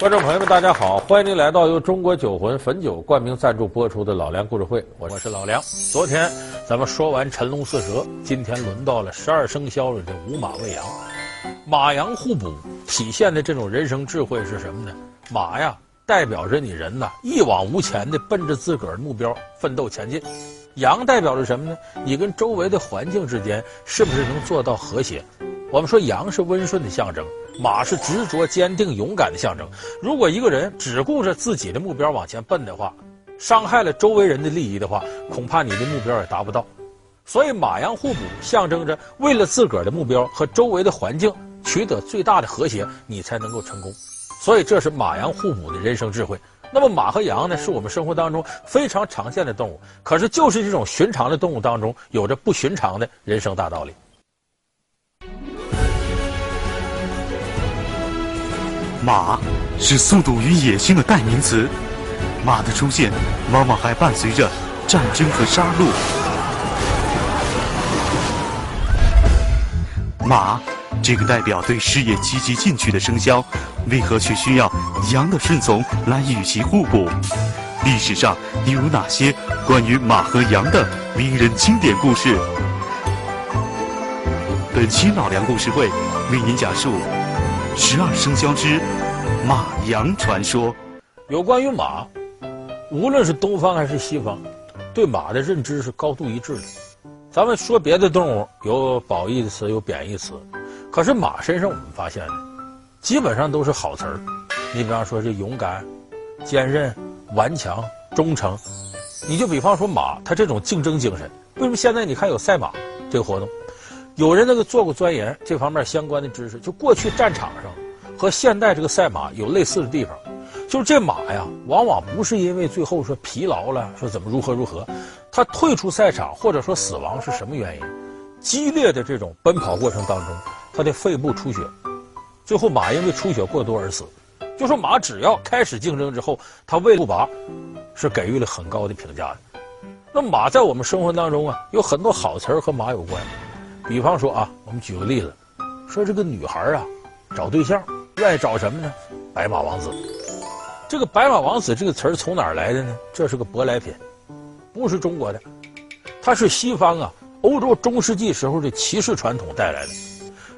观众朋友们，大家好！欢迎您来到由中国酒魂汾酒冠名赞助播出的《老梁故事会》，我是老梁。昨天咱们说完辰龙巳蛇，今天轮到了十二生肖里的午马未羊。马羊互补，体现的这种人生智慧是什么呢？马呀，代表着你人呐，一往无前的奔着自个儿的目标奋斗前进；羊代表着什么呢？你跟周围的环境之间是不是能做到和谐？我们说羊是温顺的象征。马是执着、坚定、勇敢的象征。如果一个人只顾着自己的目标往前奔的话，伤害了周围人的利益的话，恐怕你的目标也达不到。所以，马羊互补，象征着为了自个儿的目标和周围的环境取得最大的和谐，你才能够成功。所以，这是马羊互补的人生智慧。那么，马和羊呢，是我们生活当中非常常见的动物。可是，就是这种寻常的动物当中，有着不寻常的人生大道理。马是速度与野性的代名词，马的出现往往还伴随着战争和杀戮。马这个代表对事业积极进取的生肖，为何却需要羊的顺从来与其互补？历史上又有哪些关于马和羊的名人经典故事？本期老梁故事会为您讲述。十二生肖之马羊传说。有关于马，无论是东方还是西方，对马的认知是高度一致的。咱们说别的动物有褒义的词，有贬义词，可是马身上我们发现的，基本上都是好词儿。你比方说这勇敢、坚韧、顽强、忠诚。你就比方说马，它这种竞争精神，为什么现在你看有赛马这个活动？有人那个做过钻研这方面相关的知识，就过去战场上和现代这个赛马有类似的地方，就是这马呀，往往不是因为最后说疲劳了，说怎么如何如何，他退出赛场或者说死亡是什么原因？激烈的这种奔跑过程当中，他的肺部出血，最后马因为出血过多而死。就说马只要开始竞争之后，他为不拔，是给予了很高的评价的。那马在我们生活当中啊，有很多好词儿和马有关。比方说啊，我们举个例子，说这个女孩啊，找对象愿意找什么呢？白马王子。这个白马王子这个词儿从哪儿来的呢？这是个舶来品，不是中国的，它是西方啊，欧洲中世纪时候的骑士传统带来的。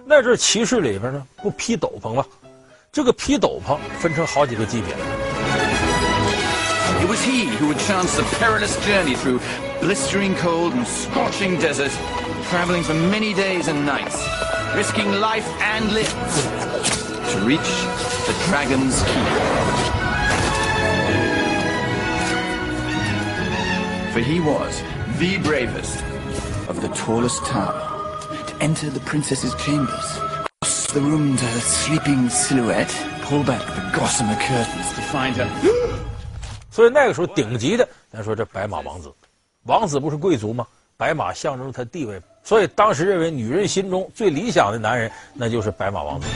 那阵骑士里边呢，不披斗篷吗？这个披斗篷分成好几个级别。It was he who would chance a perilous journey through blistering cold and scorching desert. Traveling for many days and nights, risking life and limb to reach the dragon's keep. For he was the bravest of the tallest tower to enter the princess's chambers, cross the room to her sleeping silhouette, pull back the gossamer curtains to find her. 所以那个时候顶级的，咱说这白马王子， 王子不是贵族吗？白马象征他地位，所以当时认为女人心中最理想的男人，那就是白马王子。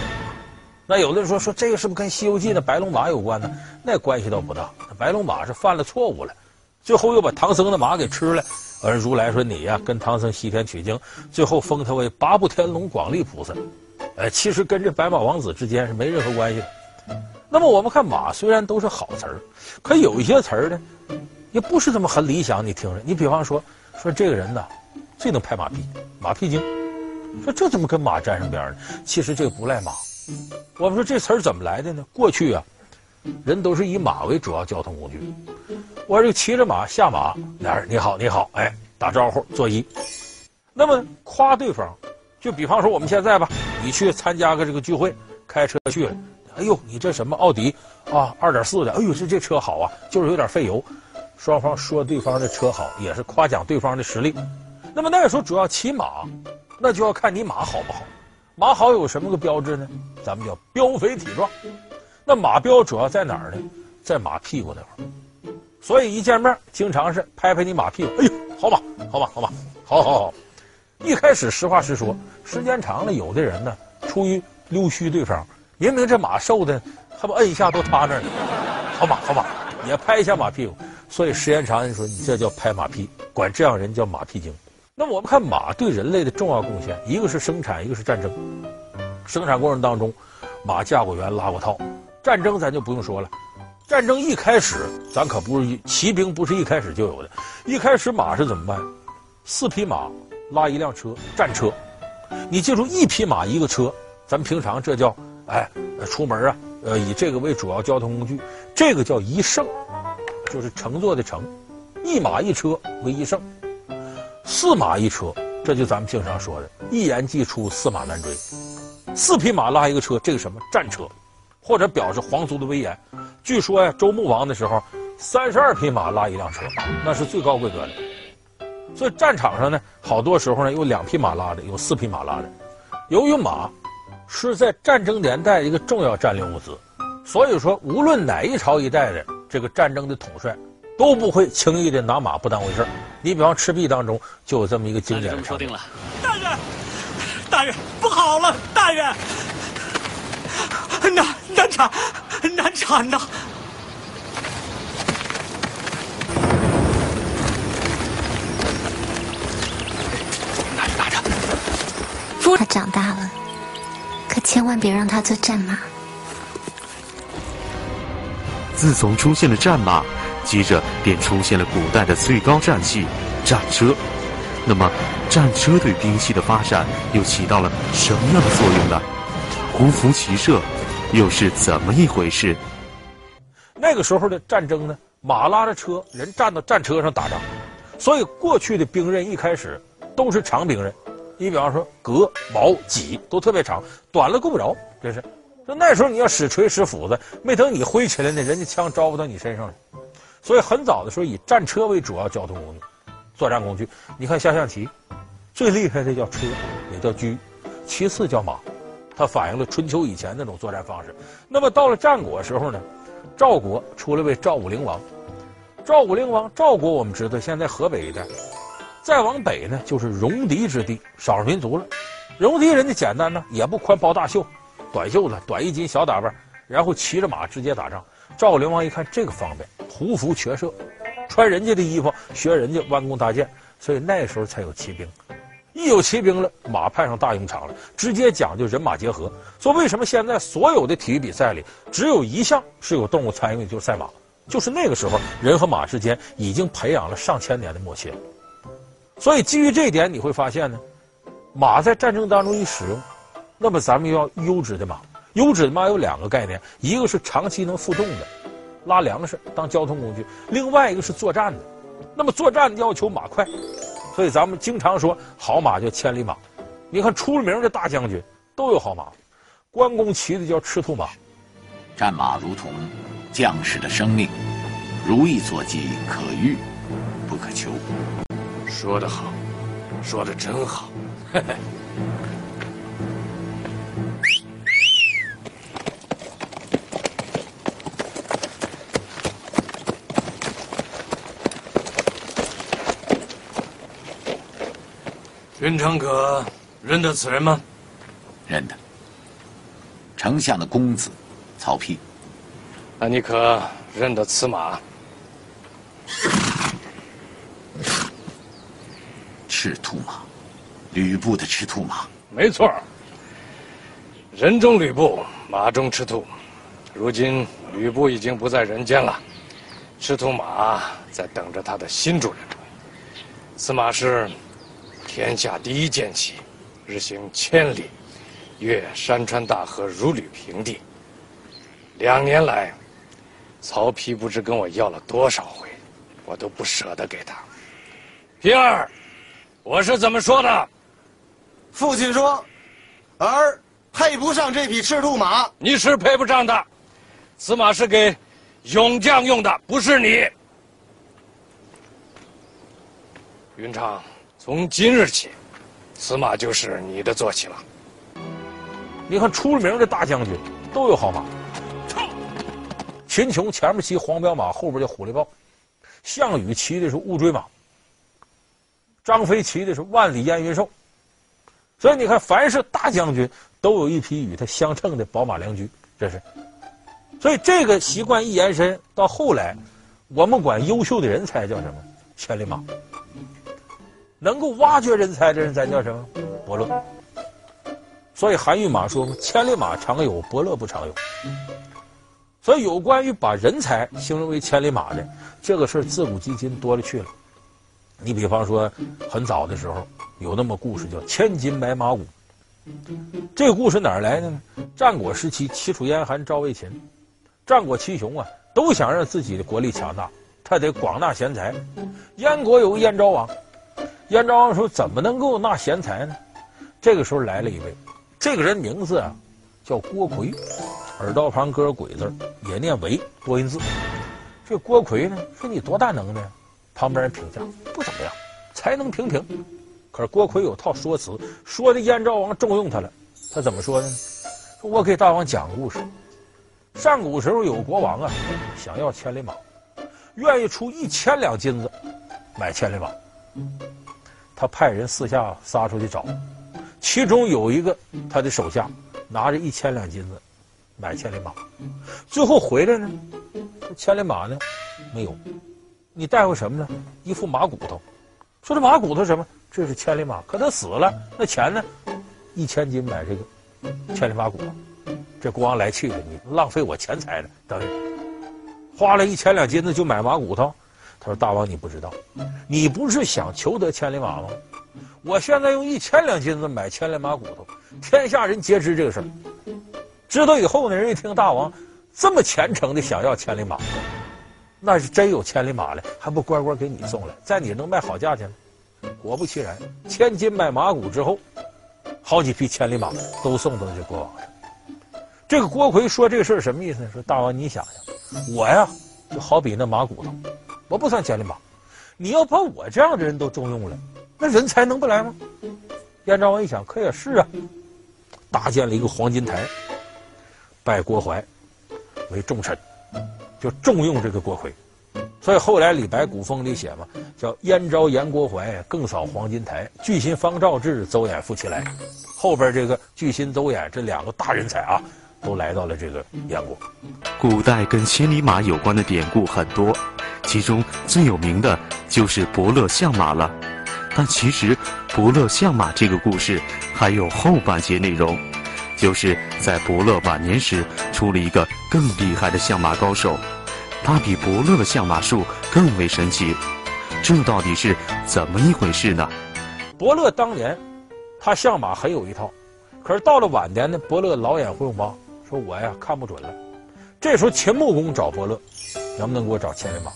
那有的人说说这个是不是跟《西游记》的白龙马有关呢？那关系倒不大。白龙马是犯了错误了，最后又把唐僧的马给吃了。而如来说你呀，跟唐僧西天取经，最后封他为八部天龙广力菩萨。呃，其实跟这白马王子之间是没任何关系的。那么我们看马，虽然都是好词儿，可有一些词儿呢，也不是这么很理想。你听着，你比方说。说这个人呢，最能拍马屁，马屁精。说这怎么跟马沾上边呢？其实这个不赖马。我们说这词儿怎么来的呢？过去啊，人都是以马为主要交通工具。我这骑着马下马，俩人你好你好，哎，打招呼作揖。那么夸对方，就比方说我们现在吧，你去参加个这个聚会，开车去，哎呦，你这什么奥迪啊，二点四的，哎呦，这这车好啊，就是有点费油。双方说对方的车好，也是夸奖对方的实力。那么那个时候主要骑马，那就要看你马好不好。马好有什么个标志呢？咱们叫膘肥体壮。那马膘主要在哪儿呢？在马屁股那块儿。所以一见面，经常是拍拍你马屁股。哎呦，好马，好马，好马，好好好。一开始实话实说，时间长了，有的人呢，出于溜须对方，明明这马瘦的，还不摁一下都塌那儿呢。好马，好马，也拍一下马屁股。所以时间长，你说你这叫拍马屁，管这样人叫马屁精。那我们看马对人类的重要贡献，一个是生产，一个是战争。生产过程当中，马架过员，拉过套，战争咱就不用说了，战争一开始咱可不是骑兵，不是一开始就有的。一开始马是怎么办？四匹马拉一辆车，战车。你记住，一匹马一个车，咱平常这叫哎，出门啊，呃，以这个为主要交通工具，这个叫一胜，就是乘坐的乘，一马一车为一乘，四马一车，这就咱们平常说的一言既出，驷马难追。四匹马拉一个车，这个什么战车，或者表示皇族的威严。据说呀，周穆王的时候，三十二匹马拉一辆车，那是最高规格的。所以战场上呢，好多时候呢，有两匹马拉的，有四匹马拉的。由于马是在战争年代一个重要战略物资，所以说无论哪一朝一代的这个战争的统帅，都不会轻易的拿马不当回事。你比方赤壁当中就有这么一个经典的场景。大人，大人，不好了，大人，难难产，难产呐！他长大了，可千万别让他做战马。自从出现了战马，接着便出现了古代的最高战器——战车。那么，战车对兵器的发展又起到了什么样的作用呢？胡服骑射又是怎么一回事？那个时候的战争呢，马拉着车，人站到战车上打仗，所以过去的兵刃一开始都是长兵刃。你比方说，戈、矛、戟都特别长，短了够不着。这是，就那时候你要使锤使斧子，没等你挥起来呢，人家枪招呼到你身上了。所以很早的时候，以战车为主要交通工具、作战工具。你看下象棋，最厉害的叫车，也叫车，其次叫马，它反映了春秋以前那种作战方式。那么到了战国时候呢，赵国出了位赵武灵王。赵武灵王，赵国我们知道，现在河北一带。再往北呢，就是戎狄之地，少数民族了。戎狄人家简单呢，也不宽袍大袖，短袖子、短衣襟、小打扮，然后骑着马直接打仗。赵灵王一看这个方便，胡服骑射，穿人家的衣服，学人家弯弓搭箭，所以那时候才有骑兵。一有骑兵了，马派上大用场了，直接讲究人马结合。说为什么现在所有的体育比赛里只有一项是有动物参与，就是赛马，就是那个时候人和马之间已经培养了上千年的默契。所以，基于这一点，你会发现呢，马在战争当中一使用，那么咱们要优质的马。优质的马有两个概念，一个是长期能负重的，拉粮食当交通工具；另外一个是作战的。那么作战要求马快，所以咱们经常说好马叫千里马。你看出了名的大将军都有好马，关公骑的叫赤兔马。战马如同将士的生命，如意所及，可遇不可求。说得好，说得真好。嘿嘿。云长可认得此人吗？认得。丞相的公子，曹丕。那你可认得此马？赤兔马，吕布的赤兔马，没错。人中吕布，马中赤兔。如今吕布已经不在人间了，赤兔马在等着他的新主人。此马是天下第一剑气，日行千里，越山川大河如履平地。两年来，曹丕不知跟我要了多少回，我都不舍得给他。平儿。我是怎么说的？父亲说，儿配不上这匹赤兔马。你是配不上的，此马是给勇将用的，不是你。云长，从今日起，此马就是你的坐骑了。你看出了名的大将军都有好马。秦琼前面骑黄骠马，后边叫虎力豹；项羽骑的是乌骓马。张飞骑的是万里烟云兽，所以你看，凡是大将军都有一匹与他相称的宝马良驹，这是。所以这个习惯一延伸到后来，我们管优秀的人才叫什么？千里马。能够挖掘人才的人，咱叫什么？伯乐。所以韩愈马说：“千里马常有，伯乐不常有。”所以有关于把人才形容为千里马的这个事儿，自古至今多了去了。你比方说，很早的时候有那么故事叫“千金买马骨”。这个故事哪儿来的呢？战国时期，齐楚燕韩赵魏秦，战国七雄啊，都想让自己的国力强大，他得广纳贤才。燕国有个燕昭王，燕昭王说：“怎么能够纳贤才呢？”这个时候来了一位，这个人名字啊叫郭奎，耳道旁搁个鬼字，也念韦，多音字。这郭奎呢说：“你多大能耐？”旁边人评价不怎么样，才能平平。可是郭奎有套说辞，说的燕昭王重用他了。他怎么说呢？说我给大王讲故事。上古时候有国王啊，想要千里马，愿意出一千两金子买千里马。他派人四下撒出去找，其中有一个他的手下拿着一千两金子买千里马，最后回来呢，千里马呢没有。你带回什么呢？一副马骨头。说这马骨头什么？这是千里马，可他死了，那钱呢？一千金买这个千里马骨头。这国王来气了，你浪费我钱财了。等于花了一千两金子就买马骨头。他说：“大王，你不知道，你不是想求得千里马吗？我现在用一千两金子买千里马骨头，天下人皆知这个事儿。知道以后呢，人一听大王这么虔诚的想要千里马。”那是真有千里马了，还不乖乖给你送来，在你能卖好价钱吗？果不其然，千金买马骨之后，好几匹千里马都送到这国王这。这个郭奎说这个事儿什么意思呢？说大王，你想想，我呀就好比那马骨头，我不算千里马，你要把我这样的人都重用了，那人才能不来吗？燕昭王一想，可也是啊，搭建了一个黄金台，拜郭淮为重臣。就重用这个郭奎，所以后来李白古风里写嘛，叫燕昭言郭淮，更扫黄金台。巨心方兆志，邹衍复其来。后边这个巨心、邹衍这两个大人才啊，都来到了这个燕国。古代跟千里马有关的典故很多，其中最有名的就是伯乐相马了。但其实伯乐相马这个故事还有后半截内容。就是在伯乐晚年时，出了一个更厉害的相马高手，他比伯乐的相马术更为神奇，这到底是怎么一回事呢？伯乐当年，他相马很有一套，可是到了晚年呢，伯乐老眼昏花，说我呀看不准了。这时候秦穆公找伯乐，能不能给我找千里马？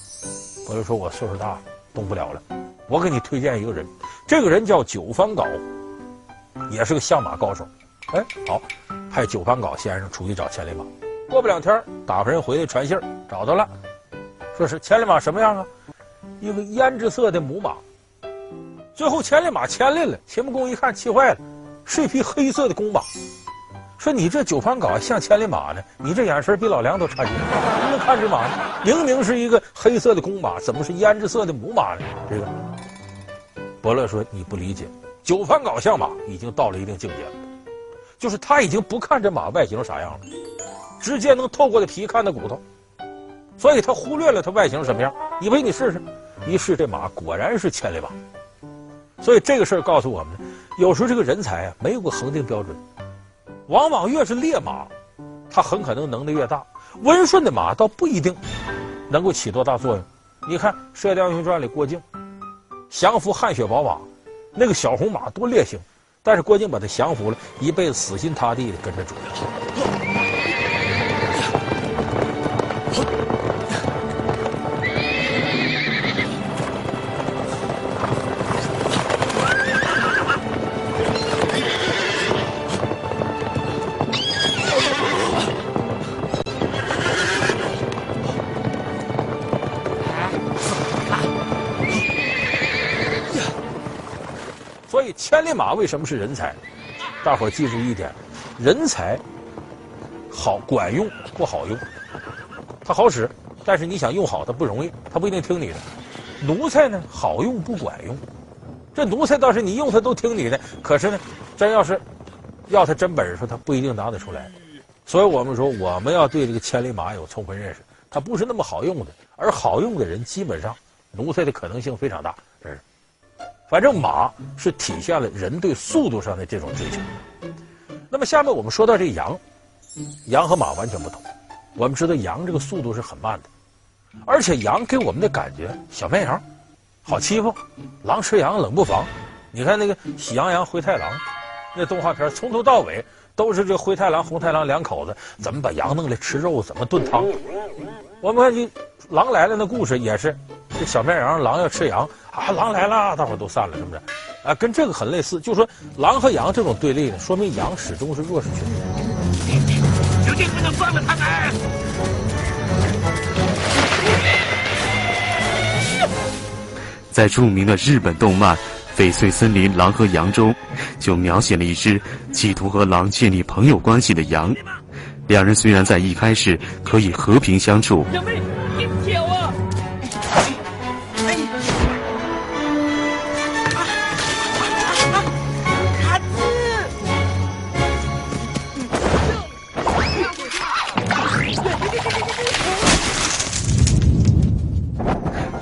伯乐说，我岁数大，动不了了，我给你推荐一个人，这个人叫九番皋，也是个相马高手。哎，好，派九番皋先生出去找千里马。过不两天，打发人回来传信找到了，说是千里马什么样啊？一个胭脂色的母马。最后千里马牵来了，秦穆公一看气坏了，是一匹黑色的公马。说你这九番皋像千里马呢？你这眼神比老梁都差劲，怎么看这马呢？明明是一个黑色的公马，怎么是胭脂色的母马呢？这个伯乐说你不理解，九番皋相马已经到了一定境界了。就是他已经不看这马外形啥样了，直接能透过这皮看到骨头，所以他忽略了它外形什么样。以为你试试，一试这马果然是千里马。所以这个事儿告诉我们，有时候这个人才啊没有个恒定标准，往往越是烈马，它很可能能力越大；温顺的马倒不一定能够起多大作用。你看《射雕英雄传》里郭靖降服汗血宝马，那个小红马多烈性。但是郭靖把它降服了，一辈子死心塌地的跟着主人马为什么是人才？大伙记住一点：人才好管用不好用，它好使，但是你想用好它不容易，它不一定听你的。奴才呢，好用不管用，这奴才倒是你用它都听你的，可是呢，真要是要他真本事，他不一定拿得出来。所以我们说，我们要对这个千里马有充分认识，它不是那么好用的，而好用的人基本上奴才的可能性非常大，这是。反正马是体现了人对速度上的这种追求。那么下面我们说到这羊，羊和马完全不同。我们知道羊这个速度是很慢的，而且羊给我们的感觉小绵羊，好欺负，狼吃羊冷不防。你看那个《喜羊羊灰太狼》，那动画片从头到尾都是这灰太狼、红太狼两口子怎么把羊弄来吃肉，怎么炖汤。我们看这《狼来了》那故事也是，这小绵羊狼要吃羊啊，狼来了，大伙都散了，是不是？啊，跟这个很类似，就是说狼和羊这种对立呢，说明羊始终是弱势群体。绝对不能放了他们！在著名的日本动漫《翡翠森林狼和羊》中，就描写了一只企图和狼建立朋友关系的羊。两人虽然在一开始可以和平相处。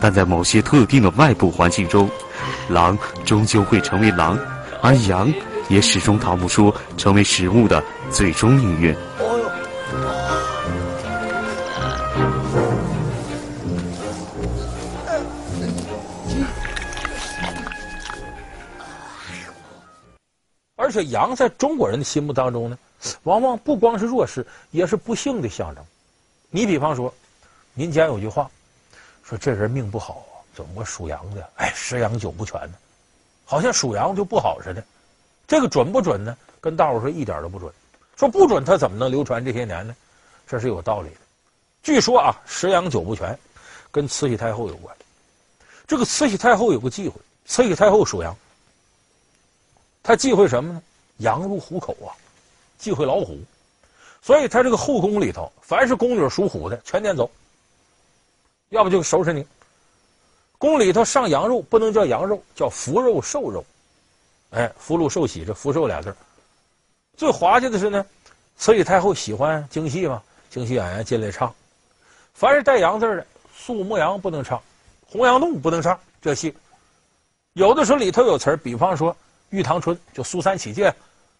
但在某些特定的外部环境中，狼终究会成为狼，而羊也始终逃不出成为食物的最终命运。而且羊在中国人的心目当中呢，往往不光是弱势，也是不幸的象征。你比方说，民间有句话。说这人命不好，怎么个属羊的？哎，十羊九不全呢，好像属羊就不好似的。这个准不准呢？跟大伙说一点都不准。说不准，他怎么能流传这些年呢？这是有道理的。据说啊，十羊九不全，跟慈禧太后有关。这个慈禧太后有个忌讳，慈禧太后属羊，她忌讳什么呢？羊入虎口啊，忌讳老虎，所以她这个后宫里头，凡是宫女属虎的，全撵走。要不就收拾你。宫里头上羊肉不能叫羊肉，叫福肉寿肉。哎，福禄寿喜这福寿俩字。最滑稽的是呢，慈禧太后喜欢京戏嘛，京戏演员进来唱，凡是带羊字的，肃穆羊不能唱，洪阳怒不能唱这戏。有的时候里头有词儿，比方说《玉堂春》就苏三起解，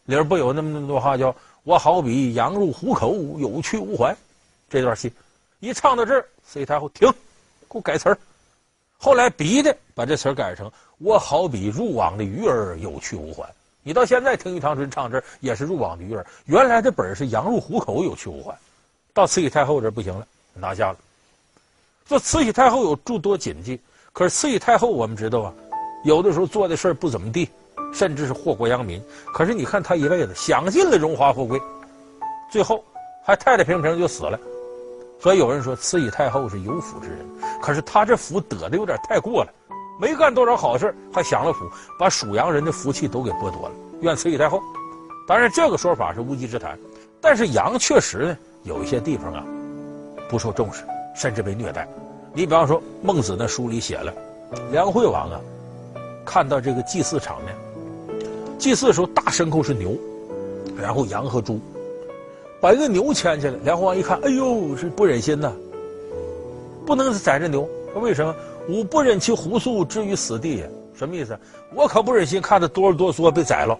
里边不有那么那么多话叫“我好比羊入虎口，有去无还”这段戏。一唱到这儿，慈禧太后停，给我改词儿。后来逼的把这词儿改成“我好比入网的鱼儿，有去无还”。你到现在听玉堂春唱这，也是入网的鱼儿。原来的本是羊入虎口，有去无还。到慈禧太后这不行了，拿下了。说慈禧太后有诸多禁忌，可是慈禧太后我们知道啊，有的时候做的事儿不怎么地，甚至是祸国殃民。可是你看她一辈子享尽了荣华富贵，最后还太太平平就死了。所以有人说慈禧太后是有福之人，可是她这福得的有点太过了，没干多少好事还享了福，把属羊人的福气都给剥夺了。怨慈禧太后，当然这个说法是无稽之谈。但是羊确实呢有一些地方啊不受重视，甚至被虐待。你比方说孟子那书里写了，梁惠王啊看到这个祭祀场面，祭祀的时候大牲口是牛，然后羊和猪。把一个牛牵起来，梁惠王一看，哎呦，是不忍心呐，不能宰这牛。为什么？吾不忍其虎粟之于死地。什么意思？我可不忍心看他哆哆嗦被宰了。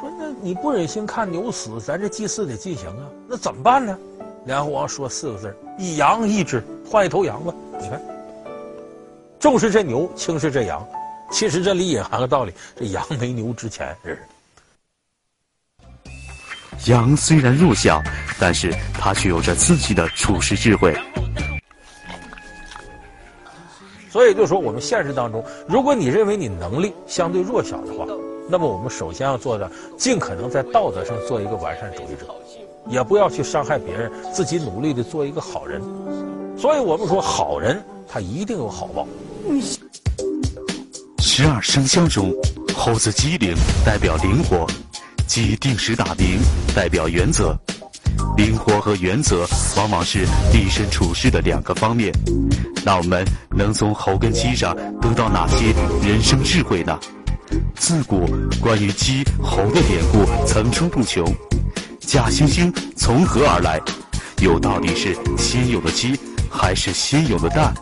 说那你不忍心看牛死，咱这祭祀得进行啊，那怎么办呢？梁惠王说四个字：以羊易之，换一头羊吧。你看，重视这牛，轻视这羊，其实这里隐含个道理：这羊没牛值钱，这是。羊虽然弱小，但是它却有着自己的处世智慧。所以就说，我们现实当中，如果你认为你能力相对弱小的话，那么我们首先要做的，尽可能在道德上做一个完善主义者，也不要去伤害别人，自己努力的做一个好人。所以我们说，好人他一定有好报。十二生肖中，猴子机灵，代表灵活。鸡定时打鸣，代表原则。灵活和原则往往是立身处世的两个方面。那我们能从猴跟鸡上得到哪些人生智慧呢？自古关于鸡猴的典故层出不穷。假惺惺从何而来？又到底是先有的鸡，还是先有的蛋？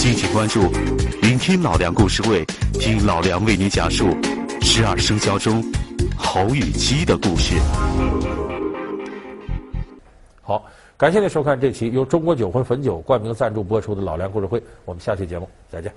敬请关注，聆听老梁故事会，听老梁为你讲述十二生肖中。猴与鸡的故事。好，感谢您收看这期由中国酒魂汾酒冠名赞助播出的《老梁故事会》，我们下期节目再见。